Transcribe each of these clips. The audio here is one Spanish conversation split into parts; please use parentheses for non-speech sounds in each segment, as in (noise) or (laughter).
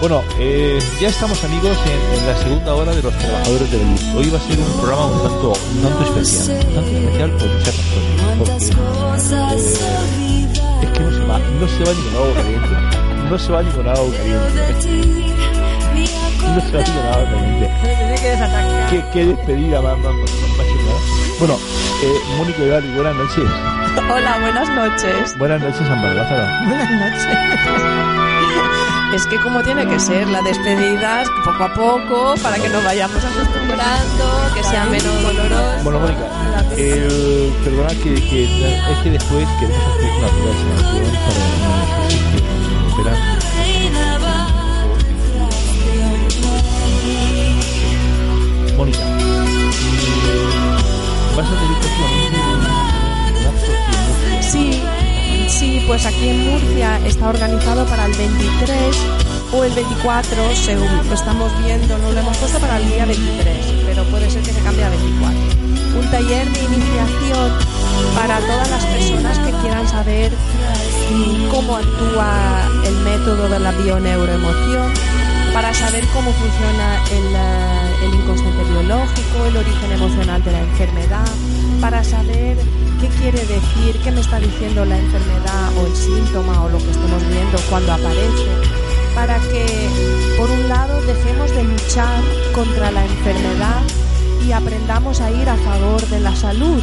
Bueno, eh, ya estamos amigos en, en la segunda hora de los trabajadores de la luz. Hoy va a ser un programa un tanto, un tanto especial. Un tanto especial por muchas razones. Porque eh, es que no se va, no se va ni con agua caliente. No se va ni con agua caliente. (laughs) No se va ni con agua caliente. Qué, qué despedida más, más, chingada. Bueno, eh, Mónica Ivali, buenas noches. Hola, buenas noches. Buenas noches, Lázaro. Buenas noches. (laughs) Es que como tiene que ser, la despedida es poco a poco, para que nos vayamos acostumbrando, que sea menos doloroso. Bueno, Mónica, el, perdona que, que es que después queremos hacer una prueba de sanación para operar. Mónica, vas a tener próximamente un acto. Sí, sí, pues aquí en Murcia está organizado para el 23 o el 24, según lo estamos viendo, no lo hemos puesto para el día 23, pero puede ser que se cambie a 24. Un taller de iniciación para todas las personas que quieran saber cómo actúa el método de la bioneuroemoción, para saber cómo funciona el, eh, el inconsciente biológico, el origen emocional de la enfermedad, para saber qué quiere decir, qué me está diciendo la enfermedad o el síntoma o lo que estamos viendo cuando aparece, para que, por un lado, dejemos de luchar contra la enfermedad y aprendamos a ir a favor de la salud,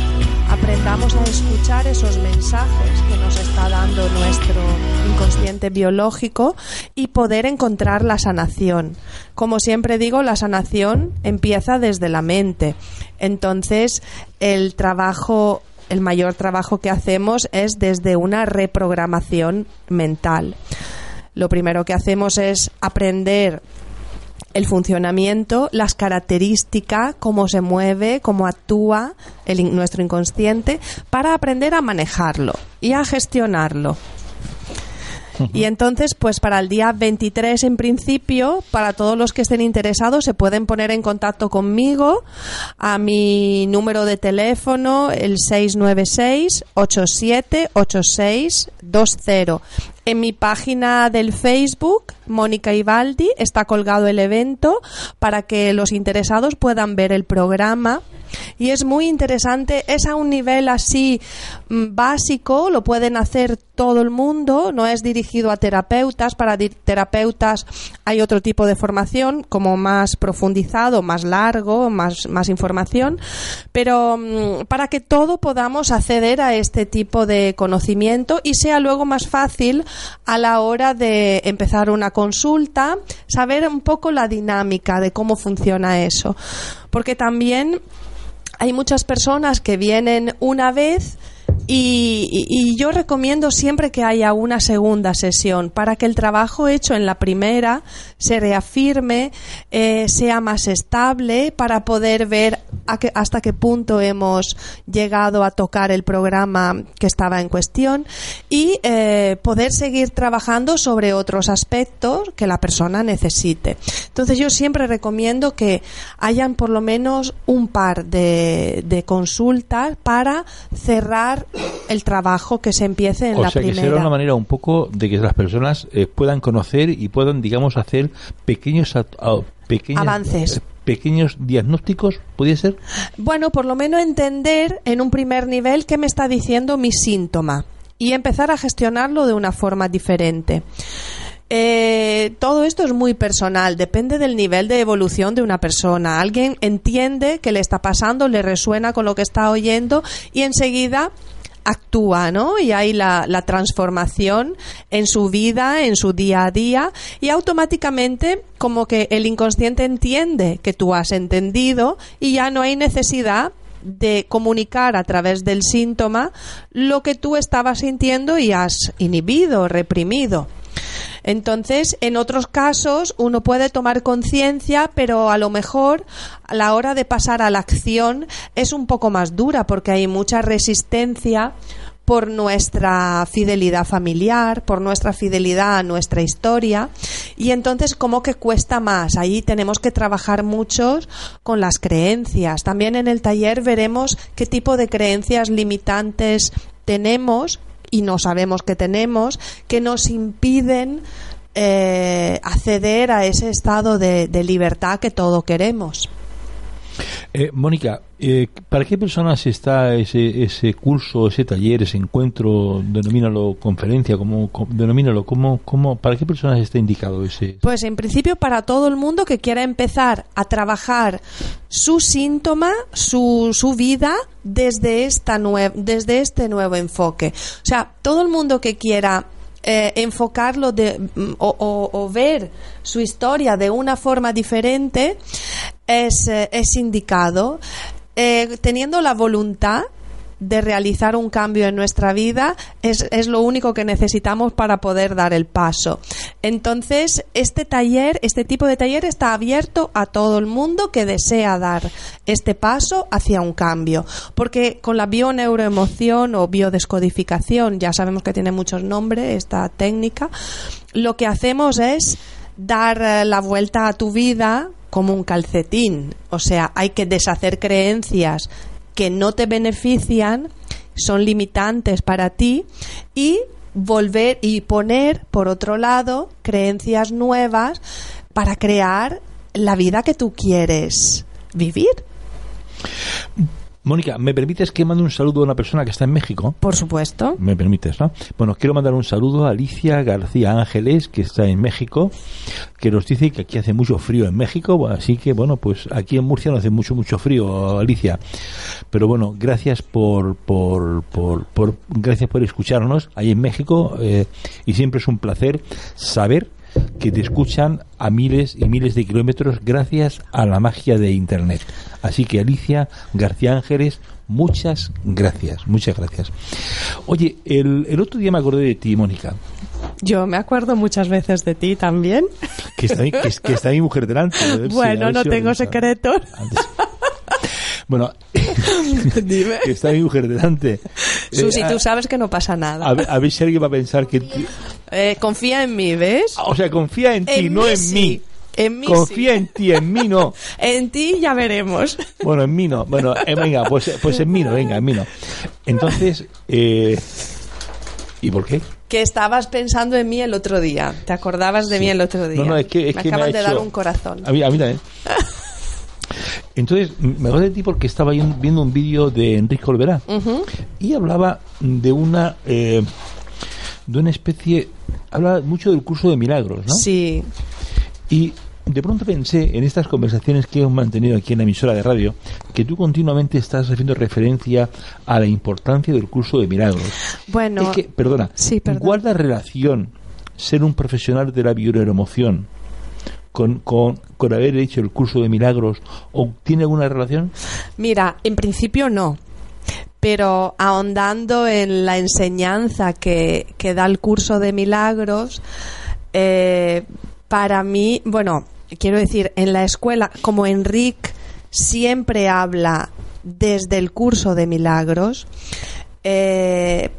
aprendamos a escuchar esos mensajes que nos está dando nuestro inconsciente biológico y poder encontrar la sanación. Como siempre digo, la sanación empieza desde la mente. Entonces, el trabajo el mayor trabajo que hacemos es desde una reprogramación mental. Lo primero que hacemos es aprender el funcionamiento, las características, cómo se mueve, cómo actúa el nuestro inconsciente, para aprender a manejarlo y a gestionarlo. Y entonces, pues para el día 23 en principio, para todos los que estén interesados, se pueden poner en contacto conmigo a mi número de teléfono, el 696-878620. En mi página del Facebook, Mónica Ibaldi, está colgado el evento para que los interesados puedan ver el programa. Y es muy interesante, es a un nivel así mm, básico, lo pueden hacer todo el mundo, no es dirigido a terapeutas, para terapeutas hay otro tipo de formación, como más profundizado, más largo, más, más información, pero mm, para que todo podamos acceder a este tipo de conocimiento y sea luego más fácil a la hora de empezar una consulta, saber un poco la dinámica de cómo funciona eso. Porque también hay muchas personas que vienen una vez y, yo recomiendo siempre que haya una segunda sesión para que el trabajo hecho en la primera se reafirme, eh, sea más estable, para poder ver a qué- hasta qué punto hemos llegado a tocar el programa que estaba en cuestión y eh, poder seguir trabajando sobre otros aspectos que la persona necesite. Entonces yo siempre recomiendo que hayan por lo menos un par de consultas para cerrar el trabajo que se empiece en O la sea que primera. será una manera un poco de que las personas eh, puedan conocer y puedan, digamos, hacer pequeños a- pequeñas- Avances. eh, pequeños diagnósticos, ¿podría ser? Bueno, por lo menos entender en un primer nivel qué me está diciendo mi síntoma y empezar a gestionarlo de una forma diferente. Eh, todo esto es muy personal, depende del nivel de evolución de una persona. Alguien entiende que le está pasando, le resuena con lo que está oyendo y enseguida actúa, ¿no? Y hay la, la, transformación en su vida, en su día a día, y automáticamente como que el inconsciente entiende que tú has entendido y ya no hay necesidad de comunicar a través del síntoma lo que tú estabas sintiendo y has inhibido, reprimido. Entonces, en otros casos, uno puede tomar conciencia, pero a lo mejor a la hora de pasar a la acción es un poco más dura porque hay mucha resistencia por nuestra fidelidad familiar, por nuestra fidelidad a nuestra historia y entonces como que cuesta más. Ahí tenemos que trabajar mucho con las creencias. También en el taller veremos qué tipo de creencias limitantes tenemos y no sabemos que tenemos, que nos impiden eh, acceder a ese estado de, libertad que todo queremos. Eh, Mónica, eh, ¿para qué personas está ese, ese curso, ese taller, ese encuentro, denomínalo conferencia, como, denomínalo, como, como, ¿para qué personas está indicado ese? Pues en principio para todo el mundo que quiera empezar a trabajar su síntoma, su, su vida desde, esta desde este nuevo enfoque. O sea, todo el mundo que quiera eh, enfocarlo de, mm, o, ver su historia de una forma diferente es, eh, es indicado. Eh, teniendo la voluntad de realizar un cambio en nuestra vida es, es, lo único que necesitamos para poder dar el paso. Entonces, este taller, este tipo de taller está abierto a todo el mundo que desea dar este paso hacia un cambio. Porque con la bioneuroemoción o biodescodificación, ya sabemos que tiene muchos nombres esta técnica, lo que hacemos es dar eh, la vuelta a tu vida como un calcetín. O sea, hay que deshacer creencias que no te benefician, son limitantes para ti y volver y poner, por otro lado, creencias nuevas para crear la vida que tú quieres vivir. Mónica, ¿me permites que mande un saludo a una persona que está en México? Por supuesto. Me permites, ¿no? Bueno, quiero mandar un saludo a Alicia García Ángeles, que está en México, que nos dice que aquí hace mucho frío en México, así que bueno, pues aquí en Murcia no hace mucho, mucho frío, Alicia. Pero bueno, gracias por, por, por, por gracias por escucharnos ahí en México, eh, y siempre es un placer saber que te escuchan a miles y miles de kilómetros gracias a la magia de Internet. Así que Alicia García Ángeles, muchas gracias, muchas gracias. Oye, el, el otro día me acordé de ti, Mónica. Yo me acuerdo muchas veces de ti también. Que está, que, está mi mujer delante. bueno, no tengo secretos. Bueno, Dime. (laughs) (laughs) que está mi mujer delante. Susi, eh, tú sabes que no pasa nada. A, ver si alguien va a pensar que... Eh, confía en mí, ¿ves? O sea, confía en ti, no en mí. En mí Confía en ti, en mí no. (laughs) en ti ya veremos. (laughs) Bueno, en mí no. Bueno, eh, venga, pues, pues en mí no, venga, en mí no. Entonces, ¿y por qué? Que estabas pensando en mí el otro día. ¿Te acordabas de mí el otro día? No, no, es que, es me que acabas de dar un corazón. A mí, a mí también. (laughs) Entonces, me acuerdo de ti porque estaba viendo un vídeo de Enrique Olverá y hablaba de una eh, de una especie, habla mucho del curso de milagros, ¿no? Sí. Y de pronto pensé en estas conversaciones que hemos mantenido aquí en la emisora de radio que tú continuamente estás haciendo referencia a la importancia del curso de milagros. Bueno, es que, perdona, sí, la relación ser un profesional de la bioemoción con, con, con haber hecho el curso de milagros o tiene alguna relación? Mira, en principio no pero ahondando en la enseñanza que, que da el curso de milagros, eh, para mí, bueno, quiero decir, en la escuela, como Enrique siempre habla desde el curso de milagros, eh,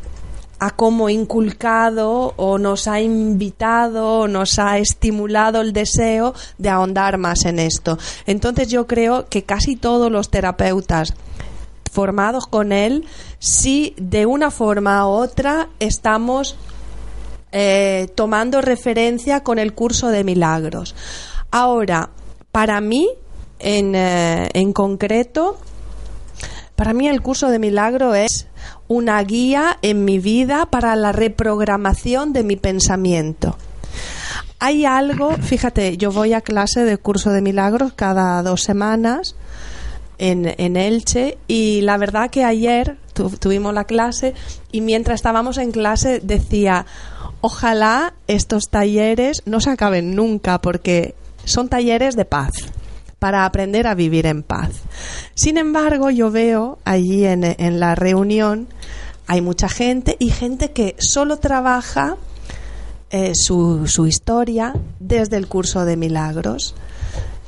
ha como inculcado o nos ha invitado o nos ha estimulado el deseo de ahondar más en esto. Entonces yo creo que casi todos los terapeutas formados con él, sí de una forma u otra estamos eh, tomando referencia con el curso de milagros. Ahora, para mí, en, eh, en concreto, para mí el curso de milagro es una guía en mi vida para la reprogramación de mi pensamiento. Hay algo, fíjate, yo voy a clase de curso de milagros cada dos semanas en, en Elche y la verdad que ayer tuvimos la clase y mientras estábamos en clase decía, ojalá estos talleres no se acaben nunca porque son talleres de paz para aprender a vivir en paz. Sin embargo, yo veo allí en, en la reunión hay mucha gente y gente que solo trabaja eh, su, su, historia desde el curso de milagros.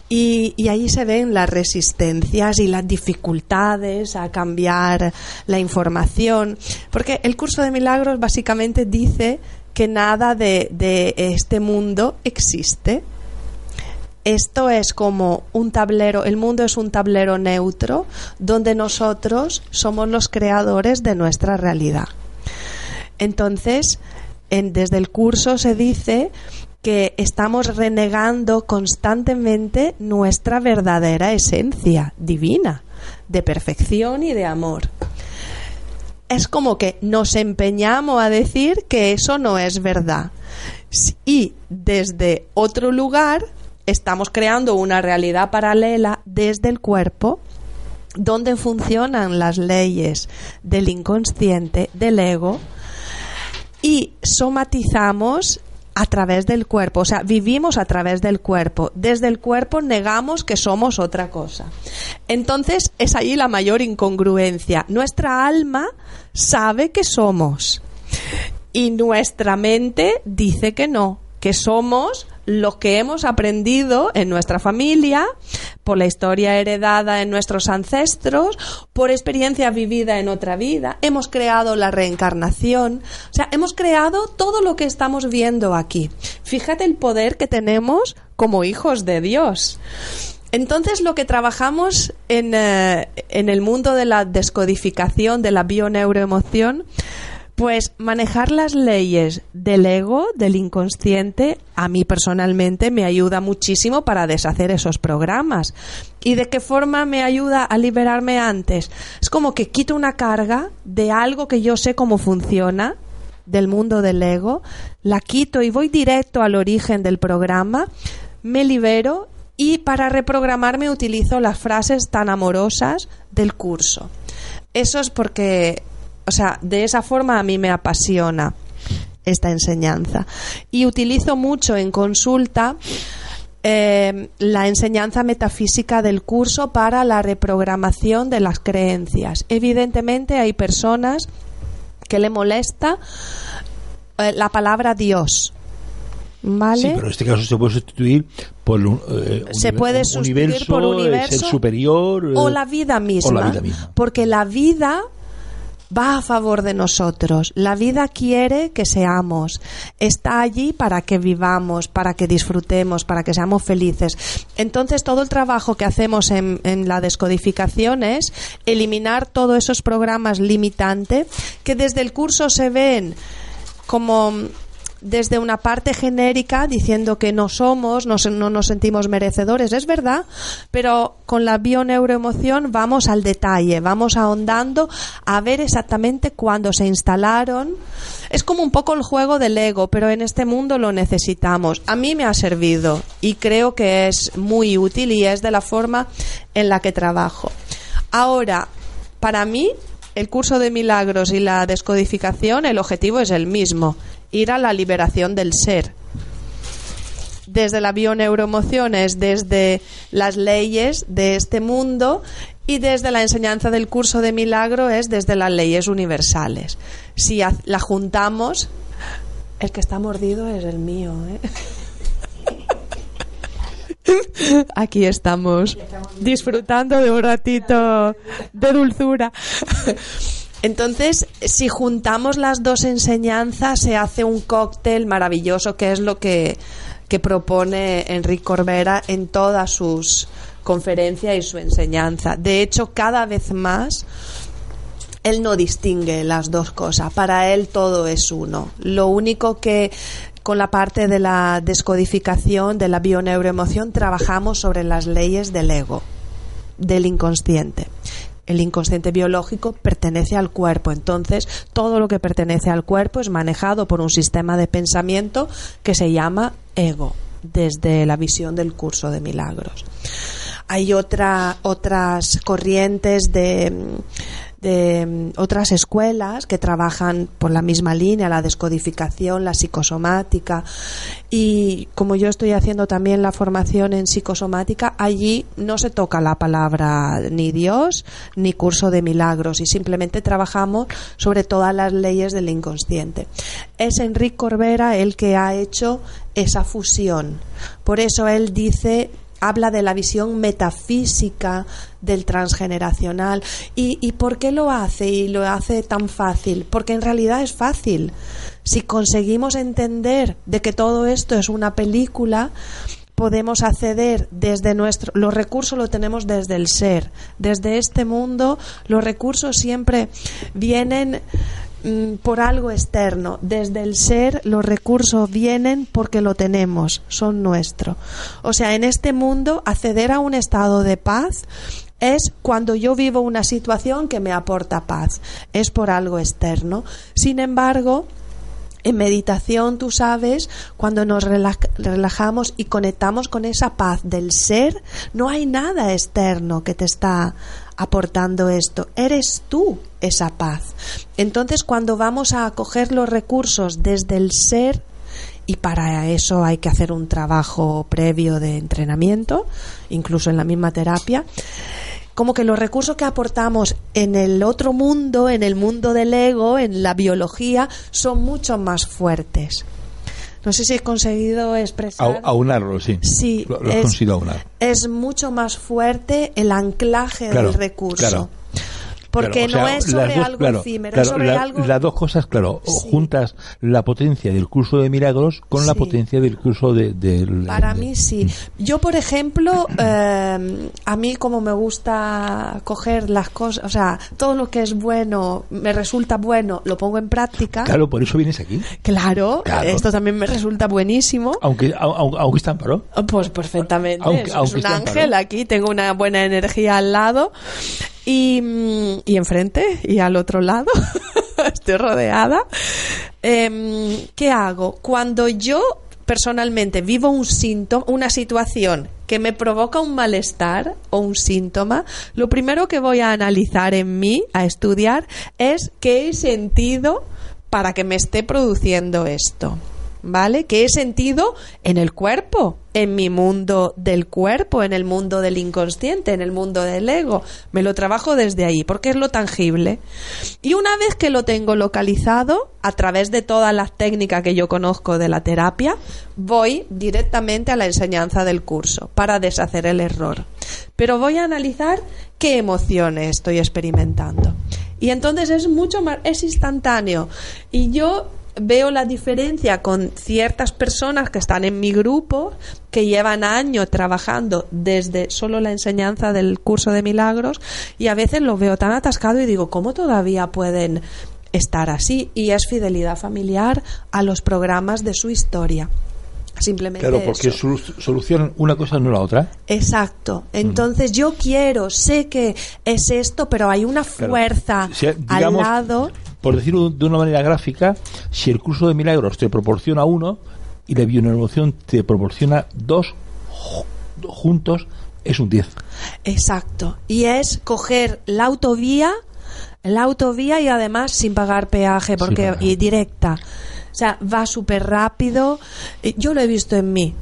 Y, y, ahí se ven las resistencias y las dificultades a cambiar la información, porque el curso de milagros básicamente dice que nada de, de este mundo existe. Esto es como un tablero, el mundo es un tablero neutro donde nosotros somos los creadores de nuestra realidad. Entonces, en, desde el curso se dice que estamos renegando constantemente nuestra verdadera esencia divina, de perfección y de amor. Es como que nos empeñamos a decir que eso no es verdad. Y desde otro lugar estamos creando una realidad paralela desde el cuerpo donde funcionan las leyes del inconsciente, del ego, y somatizamos a través del cuerpo, o sea, vivimos a través del cuerpo. Desde el cuerpo negamos que somos otra cosa. Entonces es ahí la mayor incongruencia. Nuestra alma sabe que somos y nuestra mente dice que no, que somos lo que hemos aprendido en nuestra familia, por la historia heredada en nuestros ancestros, por experiencia vivida en otra vida. Hemos creado la reencarnación, o sea, hemos creado todo lo que estamos viendo aquí. Fíjate el poder que tenemos como hijos de Dios. Entonces lo que trabajamos en, eh, en el mundo de la descodificación, de la bioneuroemoción, pues manejar las leyes del ego, del inconsciente, a mí personalmente me ayuda muchísimo para deshacer esos programas. ¿Y de qué forma me ayuda a liberarme antes? Es como que quito una carga de algo que yo sé cómo funciona, del mundo del ego, la quito y voy directo al origen del programa, me libero y para reprogramarme utilizo las frases tan amorosas del curso. Eso es porque o sea, de esa forma a mí me apasiona esta enseñanza. Y utilizo mucho en consulta eh, la enseñanza metafísica del curso para la reprogramación de las creencias. Evidentemente hay personas que le molesta eh, la palabra Dios. ¿Vale? Sí, pero en este caso se puede sustituir por un, eh, se puede sustituir universo, por universo superior o la vida misma, o la vida misma. porque la vida va a favor de nosotros. La vida quiere que seamos. Está allí para que vivamos, para que disfrutemos, para que seamos felices. Entonces, todo el trabajo que hacemos en, la descodificación es eliminar todos esos programas limitantes que desde el curso se ven como desde una parte genérica diciendo que no somos, no, no, nos sentimos merecedores, es verdad, pero con la bioneuroemoción vamos al detalle, vamos ahondando a ver exactamente cuándo se instalaron. Es como un poco el juego del ego, pero en este mundo lo necesitamos. A mí me ha servido y creo que es muy útil y es de la forma en la que trabajo. Ahora, para mí, el curso de milagros y la descodificación, el objetivo es el mismo, ir a la liberación del ser. Desde la bioneuroemoción es desde las leyes de este mundo y desde la enseñanza del curso de milagro es desde las leyes universales. Si la juntamos, el que está mordido es el mío. ¿eh? (laughs) Aquí estamos disfrutando de un ratito de dulzura. (laughs) Entonces, si juntamos las dos enseñanzas, se hace un cóctel maravilloso, que es lo que, que propone Enrique Corbera en todas sus conferencias y su enseñanza. De hecho, cada vez más él no distingue las dos cosas. Para él todo es uno. Lo único que con la parte de la descodificación de la bioneuroemoción trabajamos sobre las leyes del ego, del inconsciente el inconsciente biológico pertenece al cuerpo. Entonces, todo lo que pertenece al cuerpo es manejado por un sistema de pensamiento que se llama ego, desde la visión del curso de milagros. Hay otra, otras corrientes de, de mm, otras escuelas que trabajan por la misma línea, la descodificación, la psicosomática. Y como yo estoy haciendo también la formación en psicosomática, allí no se toca la palabra ni Dios ni curso de milagros y simplemente trabajamos sobre todas las leyes del inconsciente. Es Enrique Corbera el que ha hecho esa fusión. Por eso él dice habla de la visión metafísica del transgeneracional. ¿Y, ¿Y por qué lo hace? Y lo hace tan fácil. Porque en realidad es fácil. Si conseguimos entender de que todo esto es una película, podemos acceder desde nuestro los recursos lo tenemos desde el ser desde este mundo los recursos siempre vienen Mm, por algo externo. Desde el ser los recursos vienen porque lo tenemos, son nuestros. O sea, en este mundo acceder a un estado de paz es cuando yo vivo una situación que me aporta paz. Es por algo externo. Sin embargo, en meditación, tú sabes, cuando nos relajamos y conectamos con esa paz del ser, no hay nada externo que te está aportando esto. Eres tú esa paz. Entonces, cuando vamos a acoger los recursos desde el ser, y para eso hay que hacer un trabajo previo de entrenamiento, incluso en la misma terapia, como que los recursos que aportamos en el otro mundo, en el mundo del ego, en la biología, son mucho más fuertes. No sé si he conseguido expresar. aunarlo, sí. Sí, lo, he conseguido aunar. Es mucho más fuerte el anclaje del recurso. Porque no es sobre algo efímero, es sobre algo... Las dos cosas, claro, juntas la potencia del curso de milagros con la potencia del curso de... Para mí sí. Mm. Yo, por ejemplo, eh, a mí como me gusta coger las cosas, o sea, todo lo que es bueno, me resulta bueno, lo pongo en práctica. Claro, por eso vienes aquí. Claro, esto también me resulta buenísimo. Aunque, aunque, está en Pues perfectamente. es un ángel aquí, tengo una buena energía al lado. Y, y enfrente y al otro lado, (laughs) estoy rodeada. Em, ¿Qué hago? Cuando yo personalmente vivo un síntoma, una situación que me provoca un malestar o un síntoma, lo primero que voy a analizar en mí, a estudiar, es qué he sentido para que me esté produciendo esto. ¿Vale? Que he sentido en el cuerpo, en mi mundo del cuerpo, en el mundo del inconsciente, en el mundo del ego. Me lo trabajo desde ahí, porque es lo tangible. Y una vez que lo tengo localizado, a través de todas las técnicas que yo conozco de la terapia, voy directamente a la enseñanza del curso para deshacer el error. Pero voy a analizar qué emociones estoy experimentando. Y entonces es mucho más, es instantáneo. Y yo veo la diferencia con ciertas personas que están en mi grupo, que llevan años trabajando desde solo la enseñanza del curso de milagros, y a veces lo veo tan atascado y digo, ¿cómo todavía pueden estar así? Y es fidelidad familiar a los programas de su historia. Simplemente claro, porque solucionan una cosa no la otra. Exacto. Entonces yo quiero, sé que es esto, pero hay una fuerza al lado por decirlo de una manera gráfica, si el curso de milagros te proporciona uno y la bioevolución te proporciona dos juntos, es un 10. Exacto. Y es coger la autovía, la autovía y además sin pagar peaje porque y directa. O sea, va súper rápido. Yo lo he visto en mí.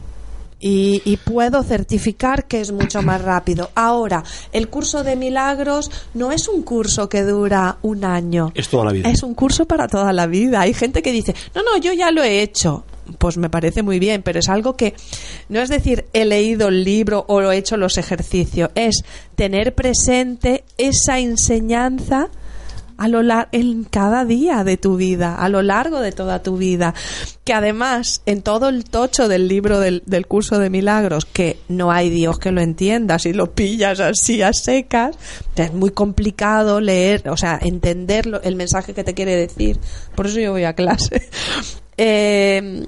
Y, puedo certificar que es mucho más rápido. Ahora, el curso de milagros no es un curso que dura un año. Es toda la vida. Es un curso para toda la vida. Hay gente que dice, no, no, yo ya lo he hecho. Pues me parece muy bien, pero es algo que no es decir he leído el libro o he hecho los ejercicios, es tener presente esa enseñanza a lo en cada día de tu vida, a lo largo de toda tu vida. Que además, en todo el tocho del libro del, del curso de milagros, que no hay Dios que lo entienda si lo pillas así a secas, es muy complicado leer, o sea, entender el mensaje que te quiere decir. Por eso yo voy a clase. (laughs) Eh,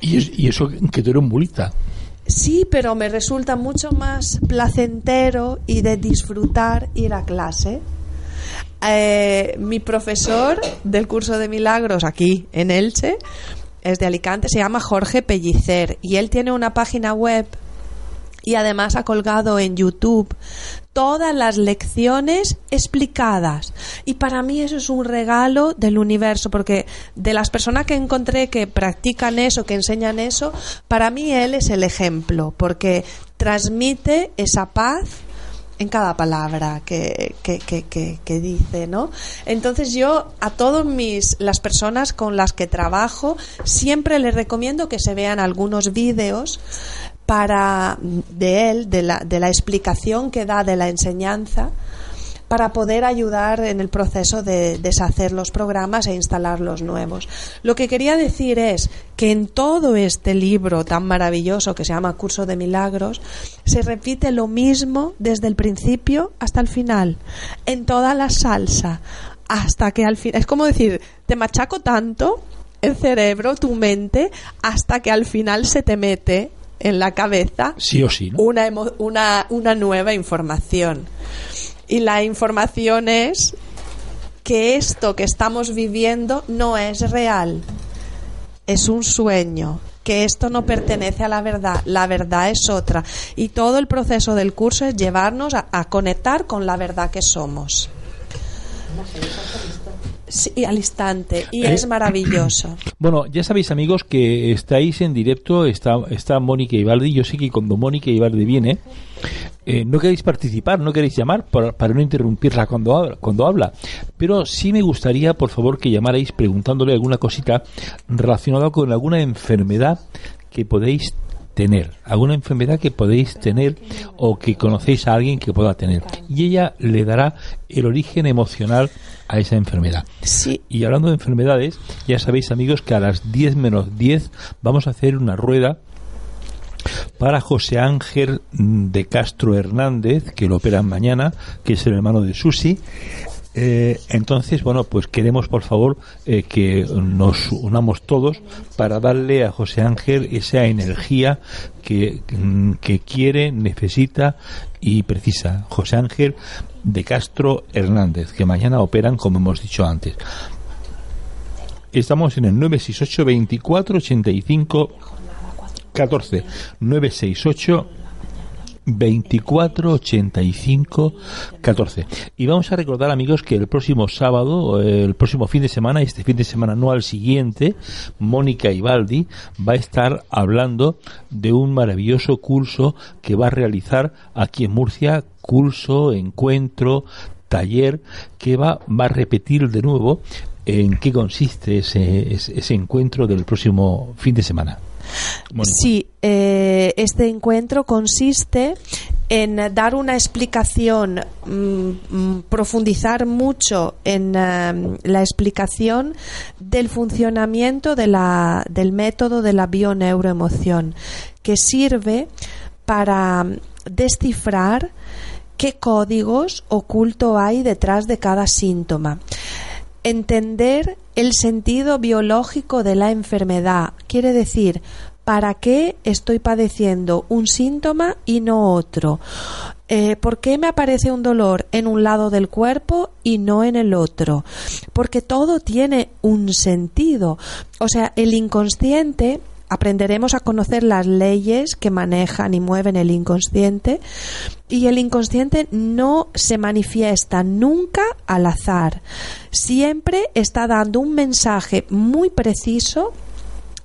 y, eso que tú eres un mulita. Sí, pero me resulta mucho más placentero y de disfrutar ir a clase. Eh, mi profesor del curso de milagros aquí en Elche es de Alicante, se llama Jorge Pellicer y él tiene una página web y además ha colgado en YouTube todas las lecciones explicadas. Y para mí eso es un regalo del universo, porque de las personas que encontré que practican eso, que enseñan eso, para mí él es el ejemplo, porque transmite esa paz en cada palabra que, que, que, que, dice, ¿no? Entonces yo a todas mis las personas con las que trabajo siempre les recomiendo que se vean algunos vídeos para de él, de la, de la explicación que da de la enseñanza, para poder ayudar en el proceso de deshacer los programas e instalar los nuevos. Lo que quería decir es que en todo este libro tan maravilloso que se llama Curso de Milagros, se repite lo mismo desde el principio hasta el final, en toda la salsa, hasta que al final, es como decir, te machaco tanto el cerebro, tu mente, hasta que al final se te mete en la cabeza sí o sí, una, una, una nueva información. Y la información es que esto que estamos viviendo no es real, es un sueño, que esto no pertenece a la verdad, la verdad es otra. Y todo el proceso del curso es llevarnos a, conectar con la verdad que somos. Sí, al instante. Y es maravilloso. (clears throat) Bueno, ya sabéis, amigos, que estáis en directo. Está, está Mónica Ibaldi. Yo sé que cuando Mónica Ibaldi viene, eh, no queréis participar, no queréis llamar para, no interrumpirla cuando habla, cuando habla. Pero sí me gustaría, por favor, que llamarais preguntándole alguna cosita relacionada con alguna enfermedad que podéis tener, alguna enfermedad que podéis tener o que conocéis a alguien que pueda tener. Y ella le dará el origen emocional a esa enfermedad. Sí. Y hablando de enfermedades, ya sabéis amigos que a las 10 menos 10 vamos a hacer una rueda para José Ángel de Castro Hernández, que lo operan mañana, que es el hermano de Susi, eh, entonces, bueno, pues queremos por favor eh, que nos unamos todos para darle a José Ángel esa energía que, que quiere, necesita y precisa. José Ángel de Castro Hernández, que mañana operan como hemos dicho antes. Estamos en el 968 24 85 14 968 24 85 14. Y vamos a recordar, amigos, que el próximo sábado, el próximo fin de semana, este fin de semana no al siguiente, Mónica Ibaldi va a estar hablando de un maravilloso curso que va a realizar aquí en Murcia, curso, encuentro, taller, que va, va a repetir de nuevo en qué consiste ese, ese encuentro del próximo fin de semana. Sí, eh, este encuentro consiste en dar una explicación, mm, mm, profundizar mucho en em, la explicación del funcionamiento de la, del método de la bioneuroemoción, que sirve para descifrar qué códigos oculto hay detrás de cada síntoma. Entender el sentido biológico de la enfermedad. Quiere decir, ¿para qué estoy padeciendo un síntoma y no otro? Eh, ¿Por qué me aparece un dolor en un lado del cuerpo y no en el otro? Porque todo tiene un sentido. O sea, el inconsciente aprenderemos a conocer las leyes que manejan y mueven el inconsciente y el inconsciente no se manifiesta nunca al azar. Siempre está dando un mensaje muy preciso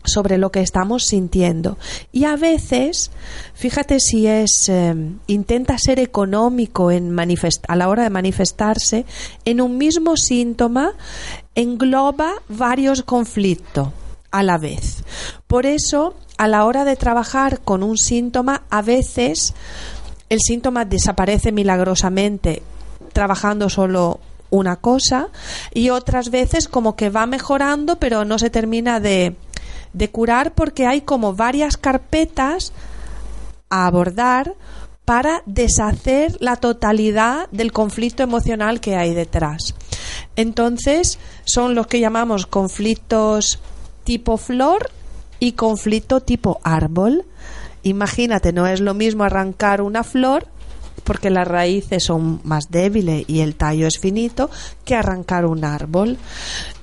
sobre lo que estamos sintiendo. Y a veces, fíjate si es eh, intenta ser económico en a la hora de manifestarse, en un mismo síntoma engloba varios conflictos a la vez. Por eso, a la hora de trabajar con un síntoma, a veces el síntoma desaparece milagrosamente trabajando solo una cosa y otras veces como que va mejorando pero no se termina de, de curar porque hay como varias carpetas a abordar para deshacer la totalidad del conflicto emocional que hay detrás. Entonces, son los que llamamos conflictos tipo flor y conflicto tipo árbol. Imagínate, no es lo mismo arrancar una flor porque las raíces son más débiles y el tallo es finito, que arrancar un árbol.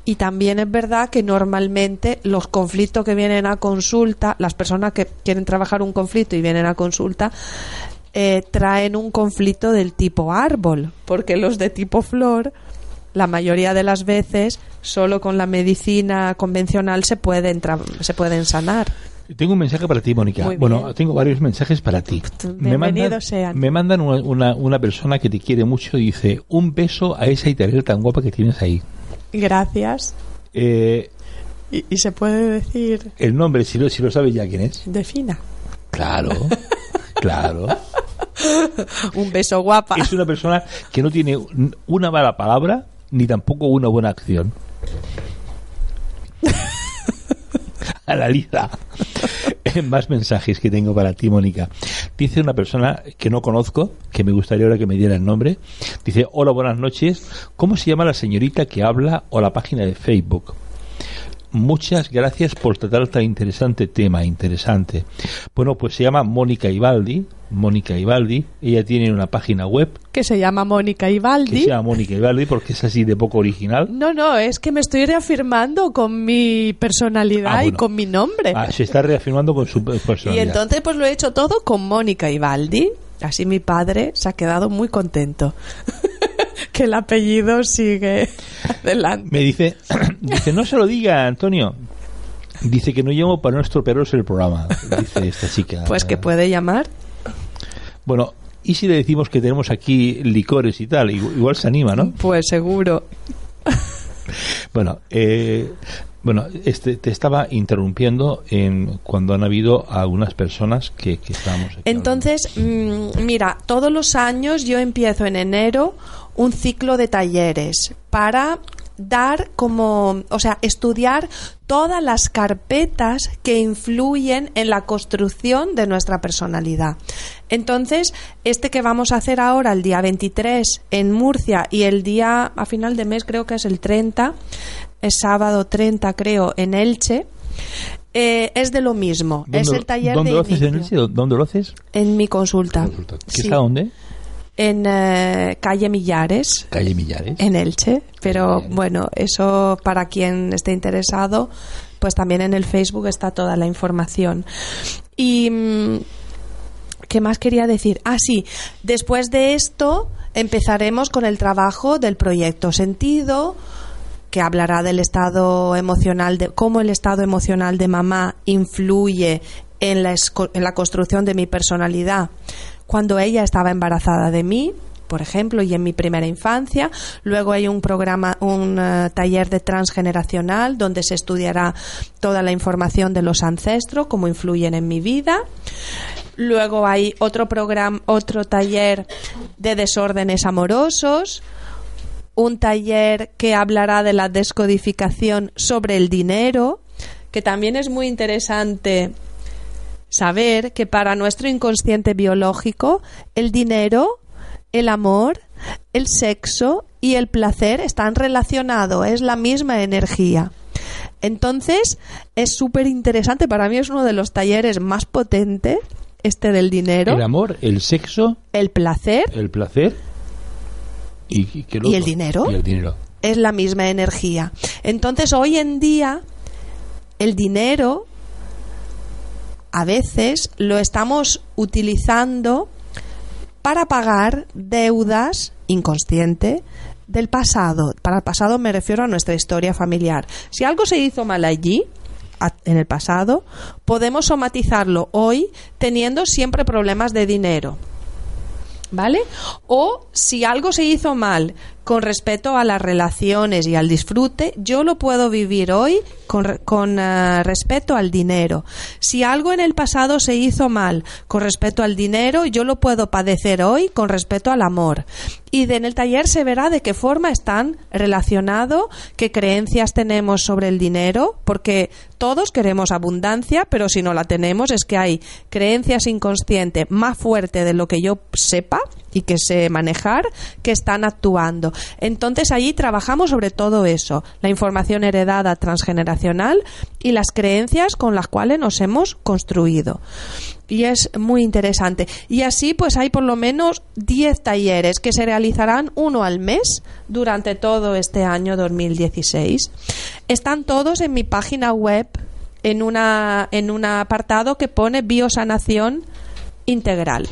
Y también es verdad que normalmente los conflictos que vienen a consulta, las personas que quieren trabajar un conflicto y vienen a consulta, eh, traen un conflicto del tipo árbol, porque los de tipo flor, la mayoría de las veces, solo con la medicina convencional se pueden, se pueden sanar. Tengo un mensaje para ti, Mónica. Bueno, tengo varios mensajes para ti. Me mandan, sean. Me mandan una, una, persona que te quiere mucho y dice, un beso a esa italiana tan guapa que tienes ahí. Gracias. Eh, ¿Y, se puede decir... El nombre, si lo, si lo sabes ya quién es. Defina. Claro, (laughs) claro. Un beso guapa. Es una persona que no tiene una mala palabra ni tampoco una buena acción. a la lista. Más mensajes que tengo para ti, Mónica. Dice una persona que no conozco, que me gustaría ahora que me diera el nombre. Dice, hola, buenas noches. ¿Cómo se llama la señorita que habla o la página de Facebook? Muchas gracias por tratar tan interesante tema, interesante. Bueno, pues se llama Mónica Ibaldi, Mónica Ibaldi. Ella tiene una página web. Que se llama Mónica Ibaldi. Que se llama Mónica Ibaldi porque es así de poco original. No, no, es que me estoy reafirmando con mi personalidad ah, y con mi nombre. Ah, se está reafirmando con su personalidad. Y entonces pues lo he hecho todo con Mónica Ibaldi. Así mi padre se ha quedado muy contento. (laughs) que el apellido sigue (laughs) adelante. Me dice, (clears throat) dice, no se lo diga, Antonio. Dice que no llamo para no estropearos el programa, dice esta chica. Pues que puede llamar. Bueno, ¿y si le decimos que tenemos aquí licores y tal? Igual se anima, ¿no? Pues seguro. bueno, eh, bueno, este, te estaba interrumpiendo en cuando han habido algunas personas que, que estábamos aquí Entonces, mm, mira, todos los años yo empiezo en enero un ciclo de talleres para dar como, o sea, estudiar todas las carpetas que influyen en la construcción de nuestra personalidad. Entonces, este que vamos a hacer ahora, el día 23 en Murcia y el día a final de mes, creo que es el 30, es sábado 30, creo, en Elche. Eh, es de lo mismo. Es el taller ¿dónde de lo haces en Elche? ¿Dónde lo haces? En mi consulta. ¿Qué está dónde? En eh, calle Millares. Calle Millares. En Elche. Pero bueno, eso para quien esté interesado, pues también en el Facebook está toda la información. Y. Mm, ¿Qué más quería decir? Ah, sí. Después de esto empezaremos con el trabajo del proyecto Sentido, que hablará del estado emocional, de cómo el estado emocional de mamá influye en la, en la construcción de mi personalidad cuando ella estaba embarazada de mí, por ejemplo, y en mi primera infancia. Luego hay un programa, un eh, taller de transgeneracional donde se estudiará toda la información de los ancestros, cómo influyen en mi vida. Luego hay otro programa, otro taller de desórdenes amorosos, un taller que hablará de la descodificación sobre el dinero, que también es muy interesante saber que para nuestro inconsciente biológico el dinero, el amor, el sexo y el placer están relacionados, es la misma energía. Entonces, es súper interesante, para mí es uno de los talleres más potentes, este del dinero. El amor, el sexo. El placer. El placer. ¿Y, ¿Y el dinero? Y el dinero. Es la misma energía. Entonces, hoy en día, el dinero a veces lo estamos utilizando para pagar deudas inconsciente del pasado. Para el pasado me refiero a nuestra historia familiar. Si algo se hizo mal allí, en el pasado, podemos somatizarlo hoy teniendo siempre problemas de dinero. ¿Vale? O si algo se hizo mal con respecto a las relaciones y al disfrute, yo lo puedo vivir hoy con, con uh, respecto al dinero. Si algo en el pasado se hizo mal con respecto al dinero, yo lo puedo padecer hoy con respecto al amor. Y en el taller se verá de qué forma están relacionados, qué creencias tenemos sobre el dinero, porque todos queremos abundancia, pero si no la tenemos es que hay creencias inconscientes más fuertes de lo que yo sepa y que sé manejar que están actuando. Entonces allí trabajamos sobre todo eso, la información heredada transgeneracional y las creencias con las cuales nos hemos construido y es muy interesante. Y así pues hay por lo menos 10 talleres que se realizarán uno al mes durante todo este año 2016. Están todos en mi página web en, una, en un apartado que pone biosanación integral.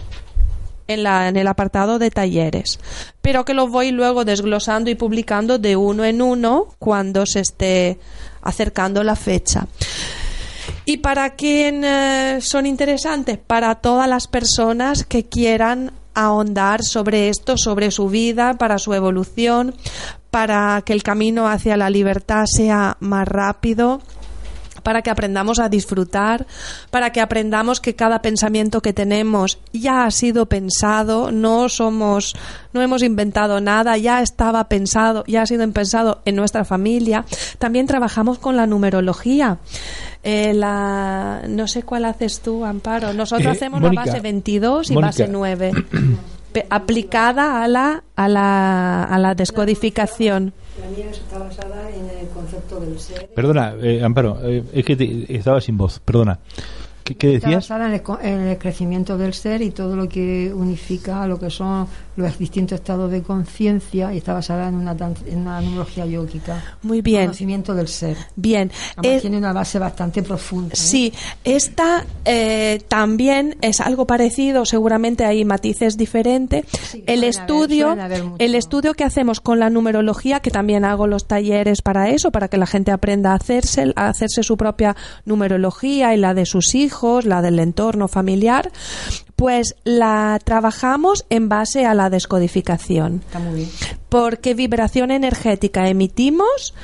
En, la, en el apartado de talleres, pero que los voy luego desglosando y publicando de uno en uno cuando se esté acercando la fecha. ¿Y para quién eh, son interesantes? Para todas las personas que quieran ahondar sobre esto, sobre su vida, para su evolución, para que el camino hacia la libertad sea más rápido para que aprendamos a disfrutar, para que aprendamos que cada pensamiento que tenemos ya ha sido pensado, no somos, no hemos inventado nada, ya estaba pensado, ya ha sido pensado en nuestra familia. También trabajamos con la numerología. Eh, la, no sé cuál haces tú, Amparo. Nosotros Eh, hacemos Mónica, la base 22 y Mónica. base 9. pe- aplicada a la, a la, a la descodificación. La mía está basada en el concepto del ser. Perdona, eh, Amparo, eh, es que te- estaba sin voz, perdona. ¿Qué, qué Está decías? basada en el, en el crecimiento del ser y todo lo que unifica lo que son los distintos estados de conciencia y está basada en una, en una numerología yógica. Muy bien, Conocimiento del ser. bien. Además, Eh, tiene una base bastante profunda. ¿eh? Sí, esta eh, también es algo parecido, seguramente hay matices diferentes. Sí, el estudio, haber- el estudio que hacemos con la numerología, que también hago los talleres para eso, para que la gente aprenda a hacerse, a hacerse su propia numerología y la de sus hijos, la del entorno familiar, pues la trabajamos en base a la descodificación Está muy bien. porque vibración energética emitimos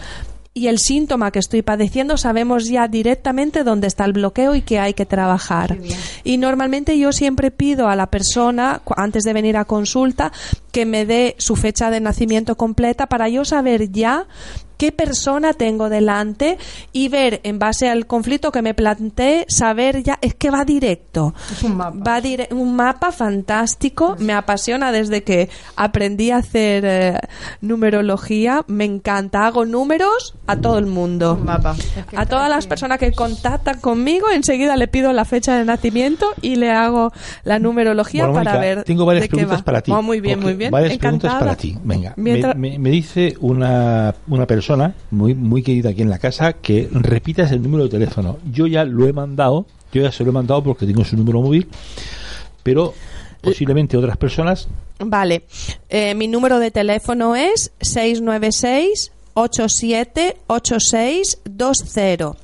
y el síntoma que estoy padeciendo sabemos ya directamente dónde está el bloqueo y que hay que trabajar. Y normalmente yo siempre pido a la persona, antes de venir a consulta, que me dé su fecha de nacimiento completa para yo saber ya qué persona tengo delante y ver en base al conflicto que me planteé, saber ya, es que va directo. Es un mapa. Va dire- un mapa fantástico, me apasiona desde que aprendí a hacer eh, numerología, me encanta, hago números a todo el mundo. Un mapa. Es que A todas las personas que contactan conmigo, enseguida le pido la fecha de nacimiento y le hago la numerología Bueno, para Mónica, ver. Tengo varias de qué preguntas va. para ti. Oh, muy bien, muy bien. Varias Encantada. preguntas para ti. Venga, me, Mientras- me- me dice una, una persona muy, muy querida aquí en la casa que repitas el número de teléfono. Yo ya lo he mandado, yo ya se lo he mandado porque tengo su número móvil, pero posiblemente otras personas Vale, Eh, mi número de teléfono es 696 878620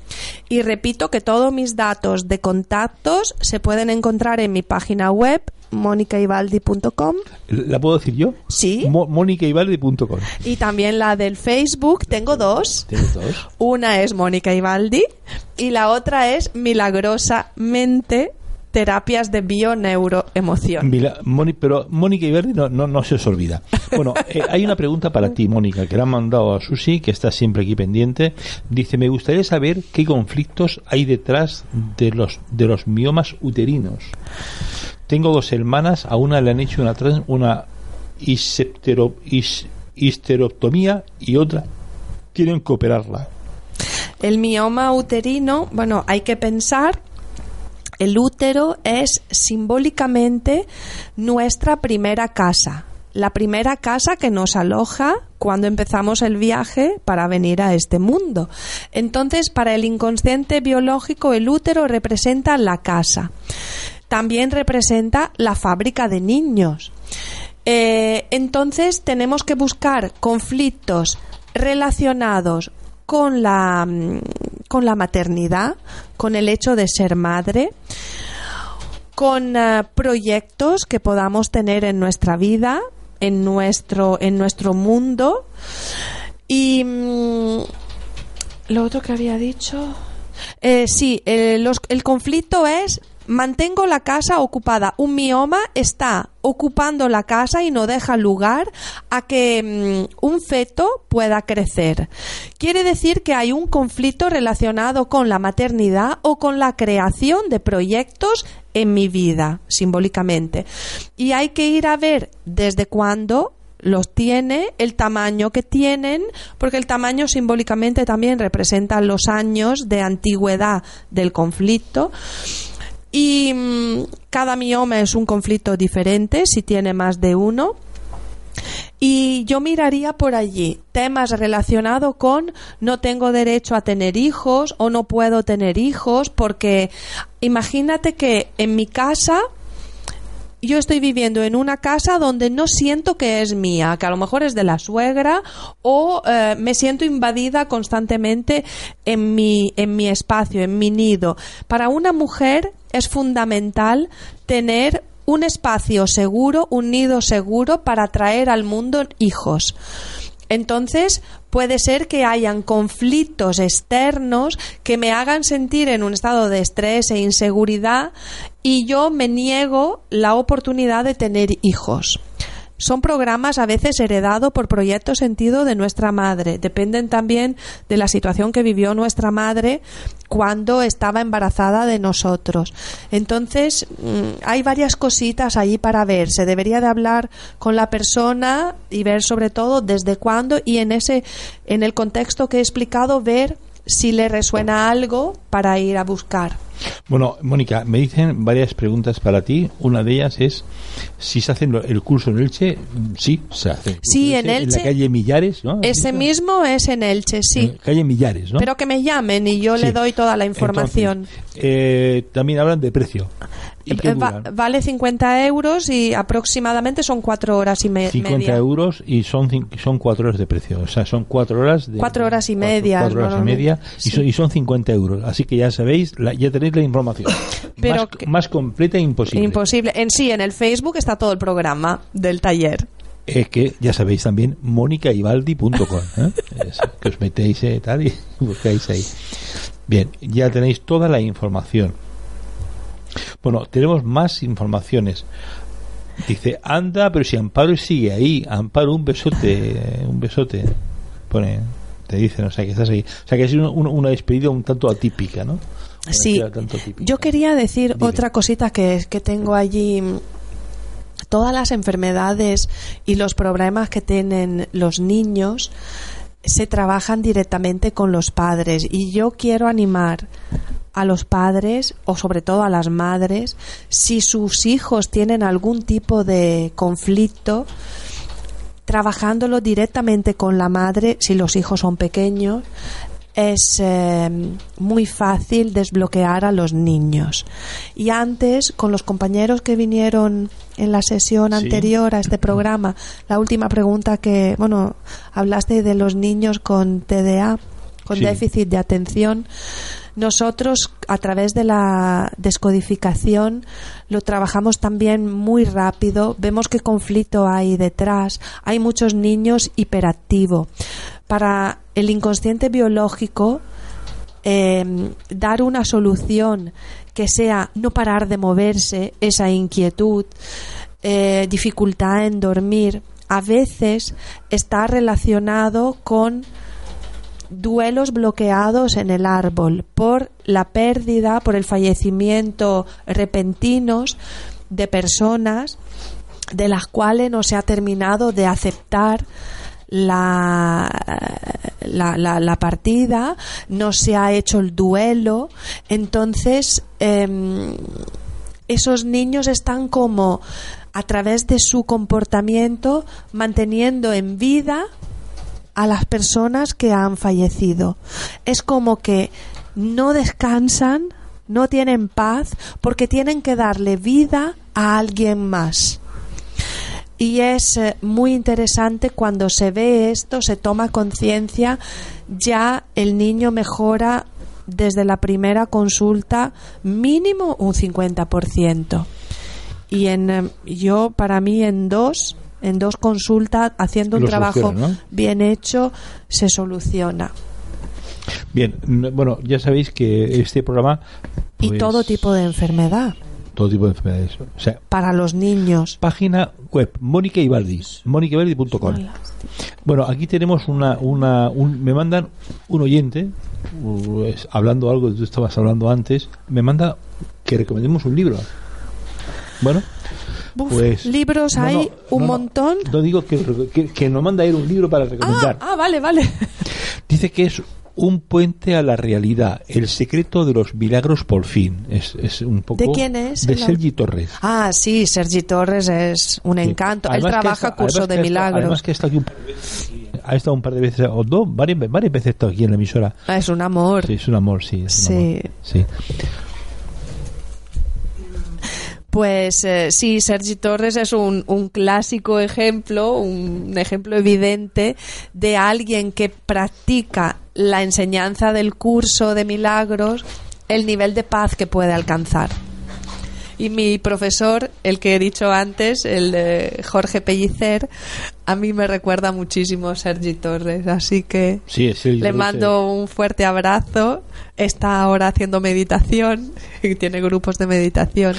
y repito que todos mis datos de contactos se pueden encontrar en mi página web monicaibaldi.com ¿La puedo decir yo? Sí. Mo- monicaibaldi.com. y también la del Facebook, tengo dos. Tienes dos. Una es Mónica Ibaldi y la otra es Milagrosamente Terapias de Bioneuroemoción. Pero Mónica Iberdi no, no, no se os olvida. Bueno, (laughs) eh, hay una pregunta para ti, Mónica, que le han mandado a Susi, que está siempre aquí pendiente. Dice, me gustaría saber qué conflictos hay detrás de los, de los miomas uterinos. Tengo dos hermanas, a una le han hecho una, trans- una y otra quieren que operarla. El mioma uterino, bueno, hay que pensar, el útero es simbólicamente nuestra primera casa, la primera casa que nos aloja cuando empezamos el viaje para venir a este mundo. Entonces, para el inconsciente biológico, el útero representa la casa. También representa la fábrica de niños. Eh, entonces tenemos que buscar conflictos relacionados con la, mm, con la maternidad, con el hecho de ser madre, con eh, proyectos que podamos tener en nuestra vida, en nuestro, en nuestro mundo. Y mm, lo otro que había dicho. Eh, sí, el conflicto es mantengo la casa ocupada. Un mioma está ocupando la casa y no deja lugar a que mm, un feto pueda crecer. Quiere decir que hay un conflicto relacionado con la maternidad o con la creación de proyectos en mi vida, simbólicamente. Y hay que ir a ver desde cuándo los tiene, el tamaño que tienen, porque el tamaño simbólicamente también representa los años de antigüedad del conflicto. Y mm, cada mioma es un conflicto diferente, si tiene más de uno. Y yo miraría por allí temas relacionados con no tengo derecho a tener hijos o no puedo tener hijos, porque imagínate que en mi casa yo estoy viviendo en una casa donde no siento que es mía, que a lo mejor es de la suegra o eh, me siento invadida constantemente en mi, en mi espacio, en mi nido. Para una mujer es fundamental tener un espacio seguro, un nido seguro para traer al mundo hijos. Entonces, puede ser que hayan conflictos externos que me hagan sentir en un estado de estrés e inseguridad y yo me niego la oportunidad de tener hijos. Son programas a veces heredados por proyectos sentido de nuestra madre. Dependen también de la situación que vivió nuestra madre cuando estaba embarazada de nosotros. Entonces, mm, hay varias cositas ahí para ver. Se debería de hablar con la persona y ver sobre todo desde cuándo y en ese en el contexto que he explicado ver si le resuena algo para ir a buscar. Bueno, Mónica, me dicen varias preguntas para ti. Una de ellas es si se hace el curso en Elche. Sí, se hace. Sí, en Elche. En la calle Millares, ¿no? Ese mismo es en Elche, sí. calle Millares, ¿no? Pero que me llamen y yo le doy toda la información. eh, también hablan de precio. Eh, vale 50 euros y aproximadamente son 4 horas y media. 50 euros y son, son 4 horas de precio. O sea, son 4 horas de. 4 horas y media. 4 horas y media y, son, y, son, 50 euros. Así que ya sabéis, ya tenéis la información. (laughs) Pero más, más completa e imposible. Imposible. En sí, en el Facebook está todo el programa del taller es que ya sabéis también monicaibaldi.com ¿eh? que os metéis eh, tal y (laughs) buscáis ahí bien ya tenéis toda la información bueno, tenemos más informaciones. Dice, anda, pero si Amparo sigue ahí, Amparo, un besote, un besote. Pone, te dicen, o sea, que estás ahí. O sea, que es una, despedida un tanto atípica, ¿no? Sí, yo quería decir otra cosita que, que tengo allí. Todas las enfermedades y los problemas que tienen los niños se trabajan directamente con los padres. Y yo quiero animar a los padres o sobre todo a las madres si sus hijos tienen algún tipo de conflicto trabajándolo directamente con la madre si los hijos son pequeños es eh, muy fácil desbloquear a los niños. Y antes, con los compañeros que vinieron en la sesión anterior a este programa, la última pregunta que, bueno, hablaste de los niños con TDA, con déficit de atención. Nosotros, a través de la descodificación, lo trabajamos también muy rápido. Vemos qué conflicto hay detrás. Hay muchos niños hiperactivos. Para el inconsciente biológico, em, dar una solución que sea no parar de moverse, esa inquietud, eh, dificultad en dormir, a veces está relacionado con duelos bloqueados en el árbol por la pérdida, por el fallecimiento repentinos de personas de las cuales no se ha terminado de aceptar la, la, la, partida, no se ha hecho el duelo, entonces em, esos niños están como a través de su comportamiento manteniendo en vida a las personas que han fallecido. Es como que no descansan, no tienen paz, porque tienen que darle vida a alguien más. Y es eh, muy interesante cuando se ve esto, se toma conciencia, ya el niño mejora desde la primera consulta mínimo un 50%. Y en, eh, yo, para mí, en dos, en dos consultas, haciendo un trabajo bien hecho, se soluciona. Bien, bueno, ya sabéis que este programa y Pues- todo tipo de enfermedad. Todo tipo de enfermedades. O sea, Para los niños. página web, Mónica Ibaldi, monicaibaldi.com. Bueno, aquí tenemos una, una un- me mandan un oyente, uh, es- hablando algo que tú estabas hablando antes, me manda que recomendemos un libro. Bueno, Uf, pues... libros no, hay no, un no, montón. No digo que, que, que nos manda a ir un libro para Ah, recomendar. ah, vale, vale. Dice que es un puente a la realidad, el secreto de los milagros por fin. Es, es un poco ¿De quién es De el au- Sergi Torres. Ah, sí, Sergi Torres es un Sí. encanto. Él Además que trabaja ha- curso de milagros. Además que ha estado aquí un par de veces. Ha estado un par de veces, o dos, varias, varias veces ha estado aquí en la emisora. Ah, es un amor. Sí, es un amor, sí. es un Sí. amor, sí. Pues eh, sí, Sergi Torres es un, un clásico ejemplo, un ejemplo evidente de alguien que practica la enseñanza del curso de milagros, el nivel de paz que puede alcanzar. Y mi profesor, el que he dicho antes, el Jorge Pellicer, a mí me recuerda muchísimo Sergi Torres, así que Sí, le mando un fuerte abrazo. Está ahora haciendo meditación, (laughs) y tiene grupos de meditación.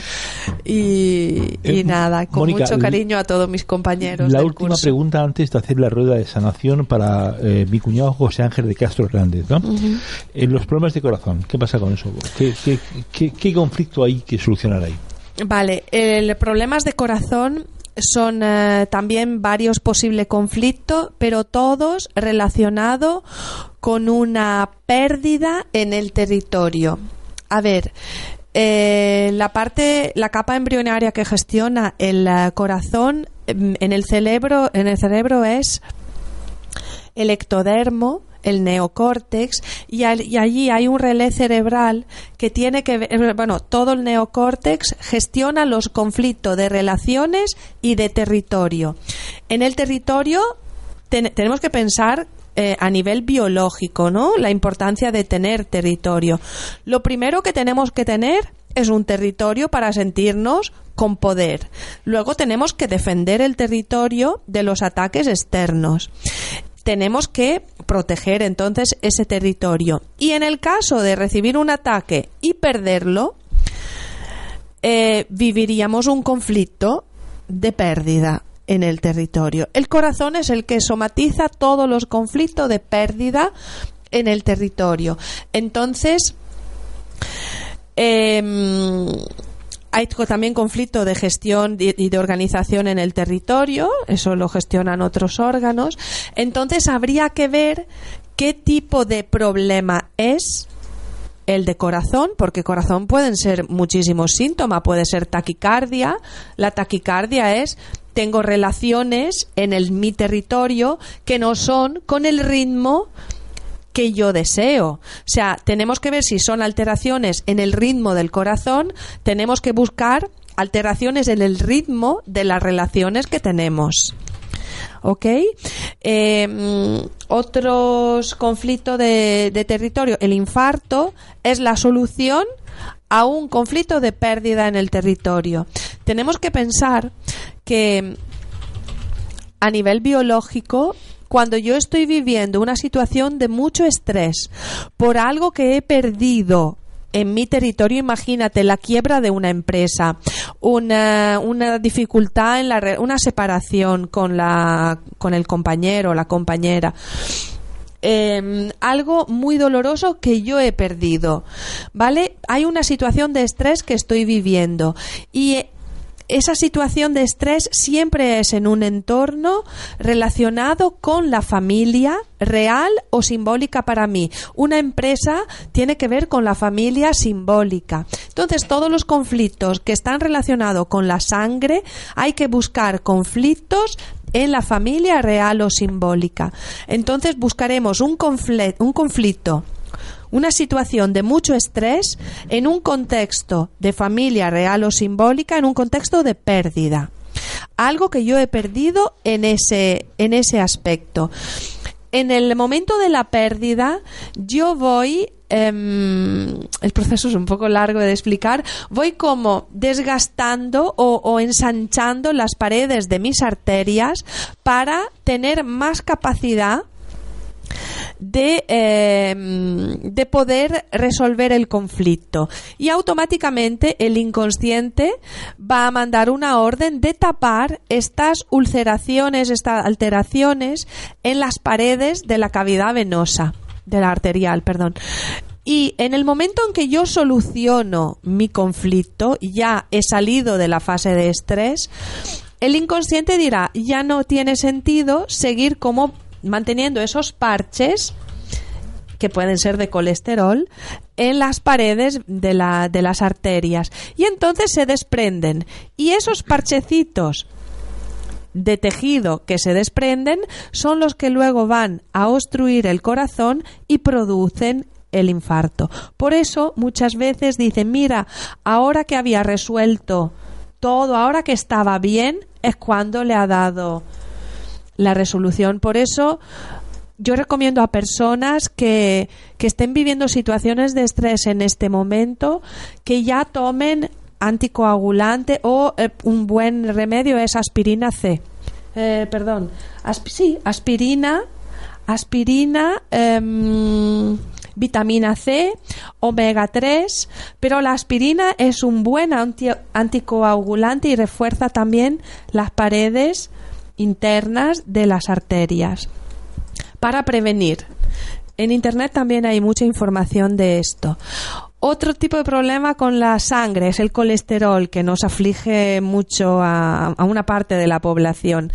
Y, y Eh, nada, con Mónica, mucho cariño a todos mis compañeros. La del última curso. pregunta antes de hacer la rueda de sanación para eh, mi cuñado José Ángel de Castro Hernández. ¿no? En los problemas de corazón, ¿qué pasa con eso? ¿Qué, qué, qué- qué conflicto hay que solucionar ahí? Vale, el problemas de corazón son eh, también varios posibles conflictos, pero todos relacionados con una pérdida en el territorio. A ver, eh, la parte, la capa embrionaria que gestiona el eh, corazón em, en el cerebro, en el cerebro es el ectodermo, el neocórtex, y, al- y allí hay un relé cerebral que tiene que ver, bueno, todo el neocórtex gestiona los conflictos de relaciones y de territorio. En el territorio ten- tenemos que pensar eh, a nivel biológico, ¿no? La importancia de tener territorio. Lo primero que tenemos que tener es un territorio para sentirnos con poder. Luego tenemos que defender el territorio de los ataques externos. Tenemos que proteger entonces ese territorio. Y en el caso de recibir un ataque y perderlo, eh, viviríamos un conflicto de pérdida en el territorio. El corazón es el que somatiza todos los conflictos de pérdida en el territorio. Entonces, em, hay también conflicto de gestión y de organización en el territorio, eso lo gestionan otros órganos. Entonces habría que ver qué tipo de problema es el de corazón, porque corazón pueden ser muchísimos síntomas, puede ser taquicardia. La taquicardia es tengo relaciones en el mi territorio que no son con el ritmo que yo deseo. O sea, tenemos que ver si son alteraciones en el ritmo del corazón, tenemos que buscar alteraciones en el ritmo de las relaciones que tenemos. ¿Ok? Mm, otros conflictos de, de territorio. El infarto es la solución a un conflicto de pérdida en el territorio. Tenemos que pensar que a nivel biológico, cuando yo estoy viviendo una situación de mucho estrés por algo que he perdido en mi territorio, imagínate la quiebra de una empresa, una, una dificultad en la una separación con la con el compañero o la compañera. Eh, algo muy doloroso que yo he perdido, ¿vale? Hay una situación de estrés que estoy viviendo y esa situación de estrés siempre es en un entorno relacionado con la familia real o simbólica para mí. Una empresa tiene que ver con la familia simbólica. Entonces, todos los conflictos que están relacionados con la sangre, hay que buscar conflictos en la familia real o simbólica. Entonces, buscaremos un, conflicto una situación de mucho estrés en un contexto de familia real o simbólica, en un contexto de pérdida. Algo que yo he perdido en ese, en ese aspecto. En el momento de la pérdida, yo voy em, el proceso es un poco largo de explicar, voy como desgastando o, o ensanchando las paredes de mis arterias para tener más capacidad de, em, de poder resolver el conflicto. Y automáticamente el inconsciente va a mandar una orden de tapar estas ulceraciones, estas alteraciones en las paredes de la cavidad venosa, de la arterial, perdón. Y en el momento en que yo soluciono mi conflicto, ya he salido de la fase de estrés, el inconsciente dirá, ya no tiene sentido seguir como manteniendo esos parches que pueden ser de colesterol en las paredes de, la, de las arterias y entonces se desprenden y esos parchecitos de tejido que se desprenden son los que luego van a obstruir el corazón y producen el infarto. Por eso muchas veces dicen, mira, ahora que había resuelto todo, ahora que estaba bien, es cuando le ha dado la resolución. Por eso yo recomiendo a personas que, que estén viviendo situaciones de estrés en este momento que ya tomen anticoagulante o eh, un buen remedio es aspirina C. Eh, perdón, sí, aspirina, aspirina, em, vitamina C, omega 3, pero la aspirina es un buen anticoagulante y refuerza también las paredes internas de las arterias para prevenir. En Internet también hay mucha información de esto. Otro tipo de problema con la sangre es el colesterol, que nos aflige mucho a, una parte de la población.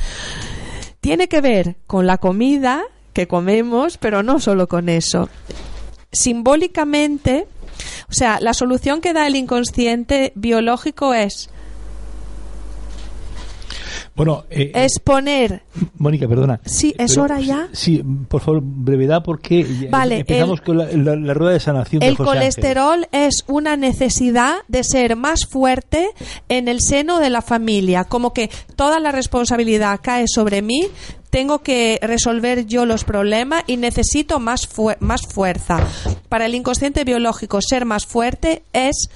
Tiene que ver con la comida que comemos, pero no solo con eso simbólicamente, o sea, la solución que da el inconsciente biológico es bueno, eh, es poner. Mónica, perdona. Sí, es hora ya. Sí, por favor, brevedad, porque vale, empezamos con la, rueda de sanación. El colesterol es una necesidad de ser más fuerte en el seno de la familia, como que toda la responsabilidad cae sobre mí tengo que resolver yo los problemas y necesito más, más fuerza. Para el inconsciente biológico, ser más fuerte es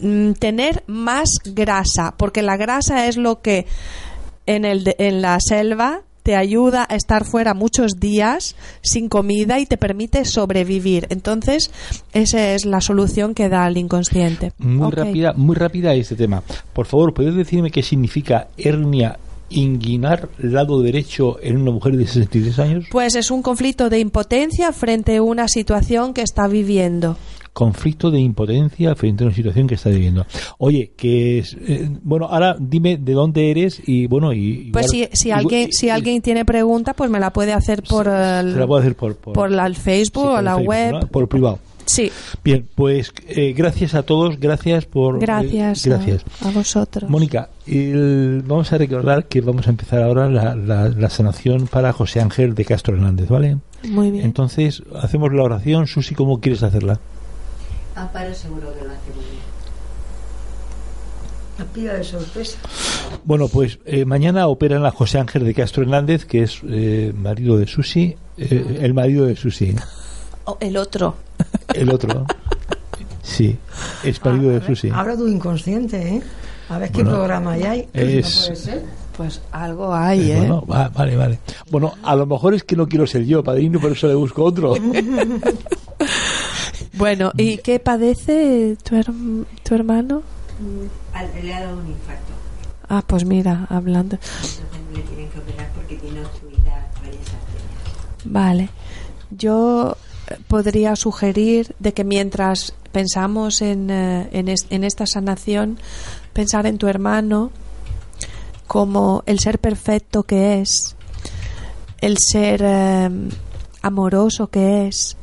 mm, tener más grasa, porque la grasa es lo que en, el en la selva te ayuda a estar fuera muchos días sin comida y te permite sobrevivir. Entonces, esa es la solución que da el inconsciente. Muy rápida, muy rápida este tema. Por favor, ¿puedes decirme qué significa hernia inguinar lado derecho en una mujer de 63 años? Pues es un conflicto de impotencia frente a una situación que está viviendo conflicto de impotencia frente a una situación que está viviendo. Oye, que es, eh, bueno, ahora dime de dónde eres y bueno y pues si, si alguien si alguien tiene pregunta pues me la puede hacer por el, se la puede hacer por por, la, el Facebook o la web por privado. Sí. Bien, pues eh, gracias a todos, gracias por... Eh, gracias, gracias. A, vosotros. Mónica, vamos a recordar que vamos a empezar ahora la, la, sanación para José Ángel de Castro Hernández, ¿vale? Muy bien. Entonces, hacemos la oración. Susi, ¿cómo quieres hacerla? Amparo seguro que lo hace muy bien. La pila de sorpresa. Bueno, pues eh, mañana operan a José Ángel de Castro Hernández, que es eh, marido de Susi, eh, el marido de Susi. Oh, el otro. El otro. Sí, es marido de Susi. Ahora tu inconsciente, ¿eh? A ver qué programa hay. Es... puede ser? Pues algo hay, ¿eh? Bueno, vale, vale. Bueno, a lo mejor es que no quiero ser yo, padrino, por eso le busco otro. (laughs) Bueno, ¿y qué padece tu, tu hermano? Mm, ha dado un infarto. Ah, pues mira, hablando. Le tienen que operar porque tiene obstruida varias arterias. Vale. Yo eh, podría sugerir de que mientras pensamos en, eh, en, en, esta sanación, pensar en tu hermano como el ser perfecto que es, el ser eh, amoroso que es,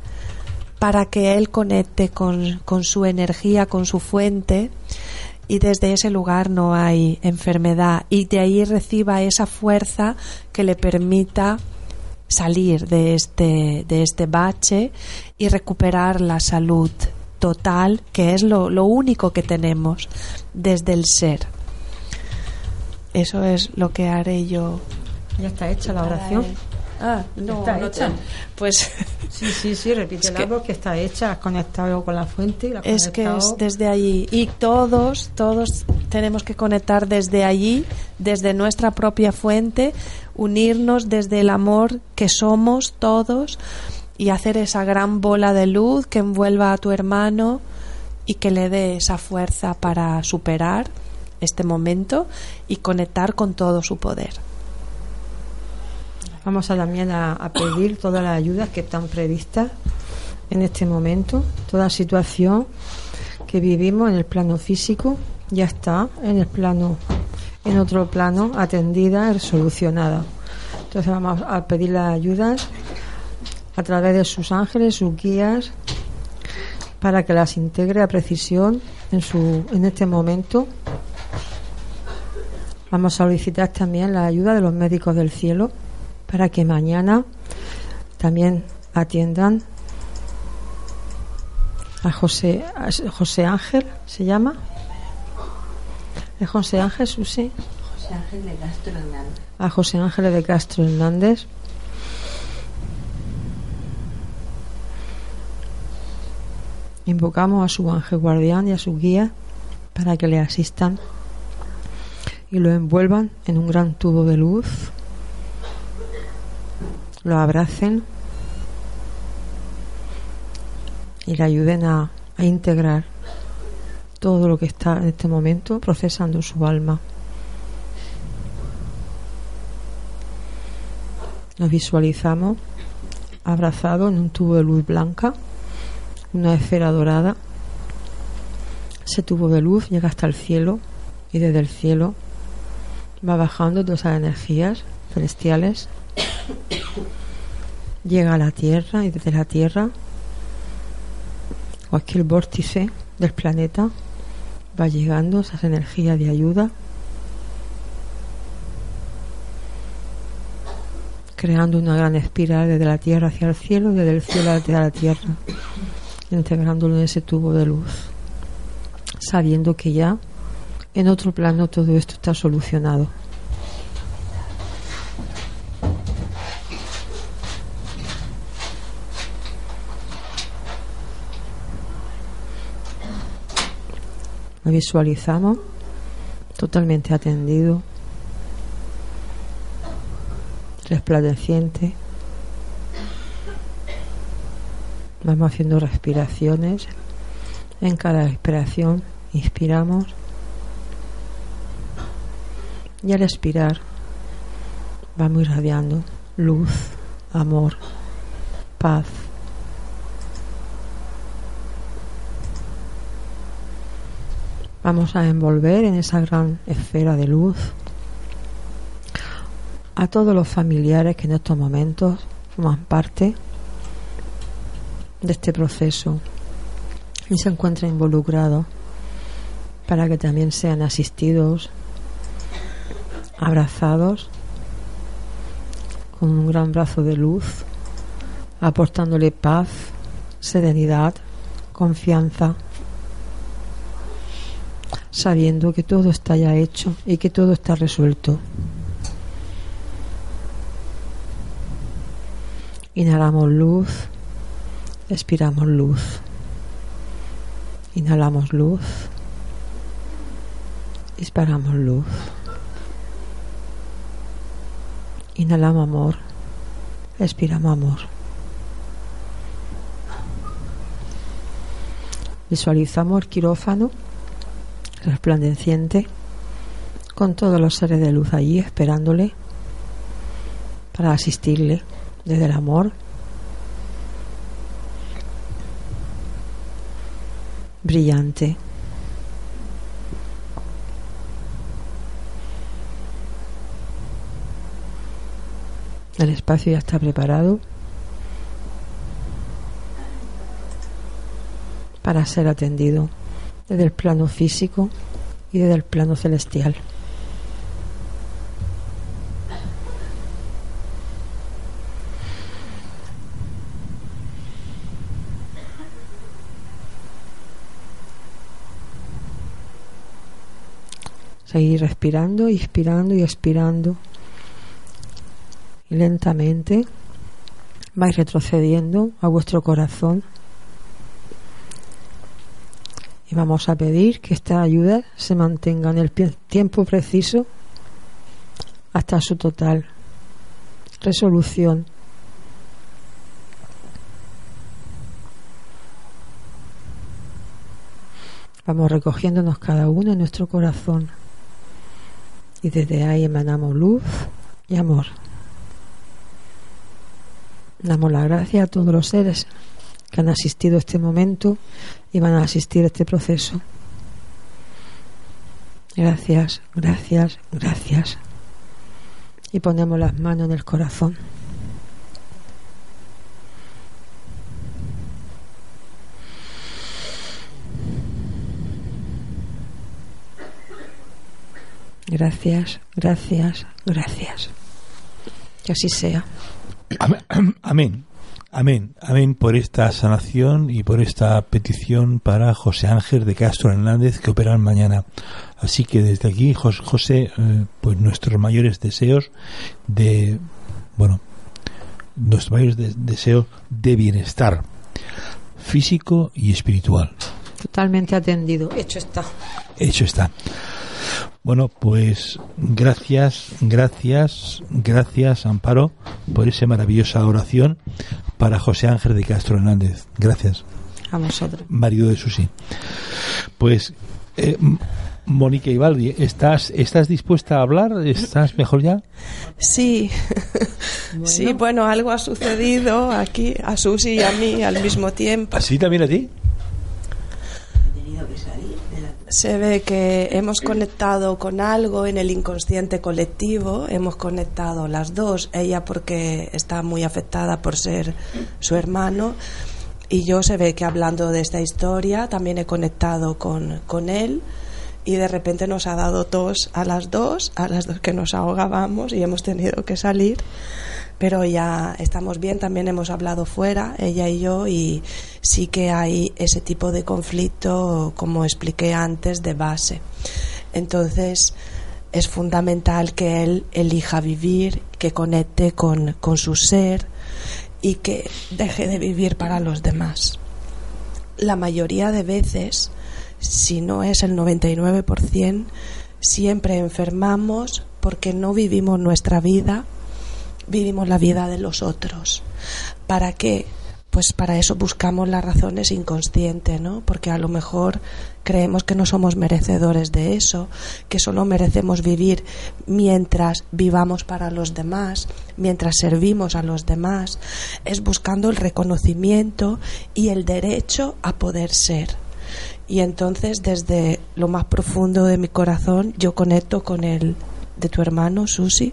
para que él conecte con, su energía, con su fuente y desde ese lugar no hay enfermedad y de ahí reciba esa fuerza que le permita salir de este, de este bache y recuperar la salud total, que es lo, lo único que tenemos desde el ser. Eso es lo que haré yo. Ya está hecha la oración. Ah, no, está hecha. Pues (laughs) sí, sí, sí, repítela es que, porque está hecha, has conectado con la fuente. es que es desde allí y todos, todos tenemos que conectar desde allí, desde nuestra propia fuente, unirnos desde el amor que somos todos y hacer esa gran bola de luz que envuelva a tu hermano y que le dé esa fuerza para superar este momento y conectar con todo su poder. Vamos a también a, pedir todas las ayudas que están previstas en este momento, toda situación que vivimos en el plano físico ya está en el plano, en otro plano, atendida y solucionada. Entonces vamos a pedir las ayudas a través de sus ángeles, sus guías, para que las integre a precisión en, su, en este momento. Vamos a solicitar también la ayuda de los médicos del cielo para que mañana también atiendan a José, José Ángel, ¿se llama? ¿Es José Ángel, Susi? José Ángel de Castro Hernández. A José Ángel de Castro Hernández Invocamos a su ángel guardián y a su guía para que le asistan y lo envuelvan en un gran tubo de luz, lo abracen y le ayuden a, integrar todo lo que está en este momento procesando su alma. Nos visualizamos abrazados en un tubo de luz blanca una esfera dorada. Ese tubo de luz llega hasta el cielo y desde el cielo va bajando todas esas energías celestiales. Llega a la Tierra y desde la Tierra cualquier vórtice del planeta va llegando esas energías de ayuda creando una gran espiral desde la tierra hacia el cielo desde el cielo hacia la tierra integrándolo en ese tubo de luz, sabiendo que ya en otro plano todo esto está solucionado. Visualizamos totalmente atendido, resplandeciente Vamos haciendo respiraciones. En cada respiración inspiramos y al expirar vamos irradiando luz, amor, paz. Vamos a envolver en esa gran esfera de luz a todos los familiares que en estos momentos forman parte de este proceso y se encuentran involucrados para que también sean asistidos, abrazados con un gran brazo de luz, aportándole paz, serenidad, confianza, sabiendo que todo está ya hecho y que todo está resuelto. Inhalamos luz Expiramos luz. Inhalamos luz. Disparamos luz. Inhalamos amor. Expiramos amor. Visualizamos el quirófano resplandeciente con todos los seres de luz allí esperándole para asistirle desde el amor brillante. El espacio ya está preparado para ser atendido desde el plano físico y desde el plano celestial. Seguir respirando, inspirando y expirando. Y lentamente vais retrocediendo a vuestro corazón vamos a pedir que esta ayuda se mantenga en el tiempo preciso hasta su total resolución. Vamos recogiéndonos cada uno en nuestro corazón y desde ahí emanamos luz y amor. Damos la gracia a todos los seres que han asistido a este momento y van a asistir a este proceso. Gracias, gracias, gracias. Y ponemos las manos en el corazón. Gracias, gracias, gracias. Que así sea. (clears throat) Amén. Amén. Amén por esta sanación y por esta petición para José Ángel de Castro Hernández que operan mañana. Así que desde aquí, José, eh, pues nuestros mayores deseos de, bueno, nuestros mayores deseos de bienestar físico y espiritual. Totalmente atendido. Hecho está. Hecho está. Bueno, pues gracias, gracias, gracias, Amparo, por esa maravillosa oración para José Ángel de Castro Hernández. Gracias. A vosotros. Marido de Susi. Pues, eh, Mónica Ibaldi, ¿estás, ¿estás dispuesta a hablar? ¿Estás mejor ya? Sí, (laughs) sí, bueno, algo ha sucedido aquí, a Susi y a mí al mismo tiempo. ¿Así también a ti? Se ve que hemos conectado con algo en el inconsciente colectivo, hemos conectado las dos, ella porque está muy afectada por ser su hermano y yo se ve que hablando de esta historia también he conectado con, con él y de repente nos ha dado tos a las dos, a las dos que nos ahogábamos y hemos tenido que salir pero ya estamos bien, también hemos hablado fuera, ella y yo, y sí que hay ese tipo de conflicto, como expliqué antes, de base. Entonces, es fundamental que él elija vivir, que conecte con, con su ser y que deje de vivir para los demás. La mayoría de veces, si no es el 99%, siempre enfermamos porque no vivimos nuestra vida vivimos la vida de los otros. ¿Para qué? Pues para eso buscamos las razones inconscientes, ¿no? Porque a lo mejor creemos que no somos merecedores de eso, que solo merecemos vivir mientras vivamos para los demás, mientras servimos a los demás. Es buscando el reconocimiento y el derecho a poder ser. Y entonces desde lo más profundo de mi corazón yo conecto con el de tu hermano, Susi,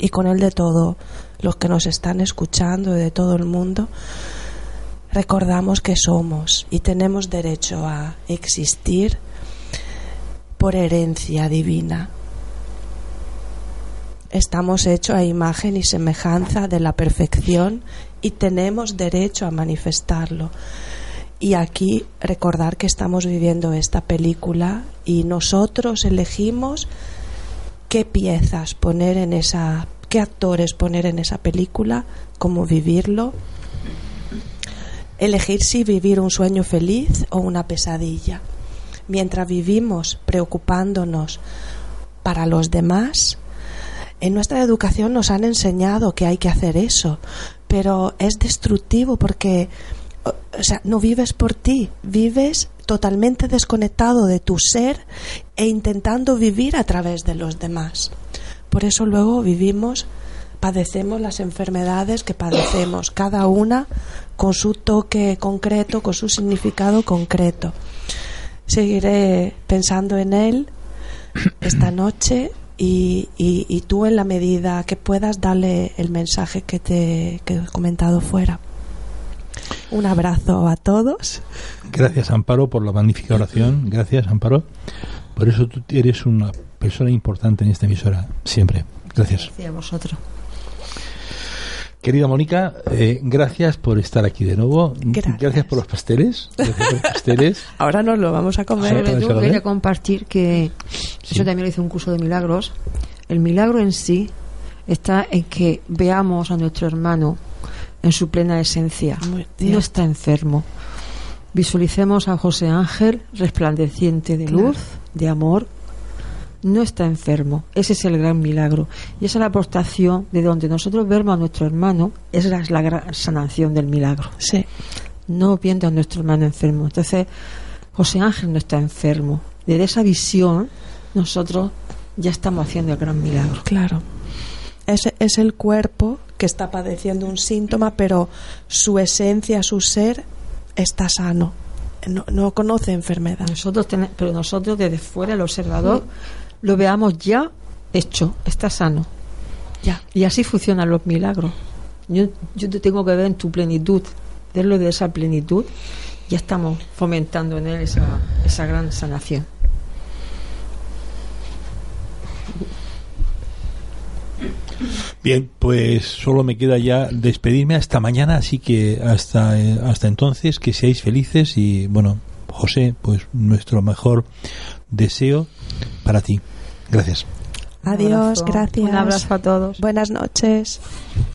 y con el de todos los que nos están escuchando de todo el mundo, recordamos que somos y tenemos derecho a existir por herencia divina. Estamos hechos a imagen y semejanza de la perfección y tenemos derecho a manifestarlo. Y aquí recordar que estamos viviendo esta película y nosotros elegimos qué piezas poner en esa, qué actores poner en esa película, cómo vivirlo, elegir si vivir un sueño feliz o una pesadilla. Mientras vivimos preocupándonos para los demás, en nuestra educación nos han enseñado que hay que hacer eso, pero es destructivo porque o sea, no vives por ti, vives totalmente desconectado de tu ser e intentando vivir a través de los demás. Por eso luego vivimos, padecemos las enfermedades que padecemos, cada una con su toque concreto, con su significado concreto. Seguiré pensando en él esta noche y, y, tú en la medida que puedas darle el mensaje que te que he comentado fuera. Un abrazo a todos. Gracias, Amparo, por la magnífica oración. Gracias, Amparo. Por eso tú eres una persona importante en esta emisora, siempre. Gracias. Gracias a vosotros. Querida Mónica, eh, gracias por estar aquí de nuevo. Gracias, por los pasteles. pasteles. (laughs) Ahora nos lo vamos a comer. Yo quería compartir que yo también hice un curso de milagros. El milagro en sí está en que veamos a nuestro hermano en su plena esencia. No está enfermo. Visualicemos a José Ángel resplandeciente de luz, de amor. No está enfermo. Ese es el gran milagro. Y esa es la aportación de donde nosotros vemos a nuestro hermano. Esa es la gran sanación del milagro. Sí. No viendo a nuestro hermano enfermo. Entonces, José Ángel no está enfermo. Desde esa visión, nosotros ya estamos haciendo el gran milagro. Claro. Es, es el cuerpo que está padeciendo un síntoma, pero su esencia, su ser, está sano. No, no conoce enfermedad. Nosotros tenemos, pero nosotros desde fuera, el observador, lo veamos ya hecho, está sano. Ya. Y así funcionan los milagros. Yo, yo te tengo que ver en tu plenitud, verlo de esa plenitud, ya estamos fomentando en él esa, esa gran sanación. Bien, pues solo me queda ya despedirme hasta mañana, así que hasta, eh, hasta entonces que seáis felices y bueno, José, pues nuestro mejor deseo para ti. Gracias. Adiós, Un gracias. Un abrazo a todos. Buenas noches.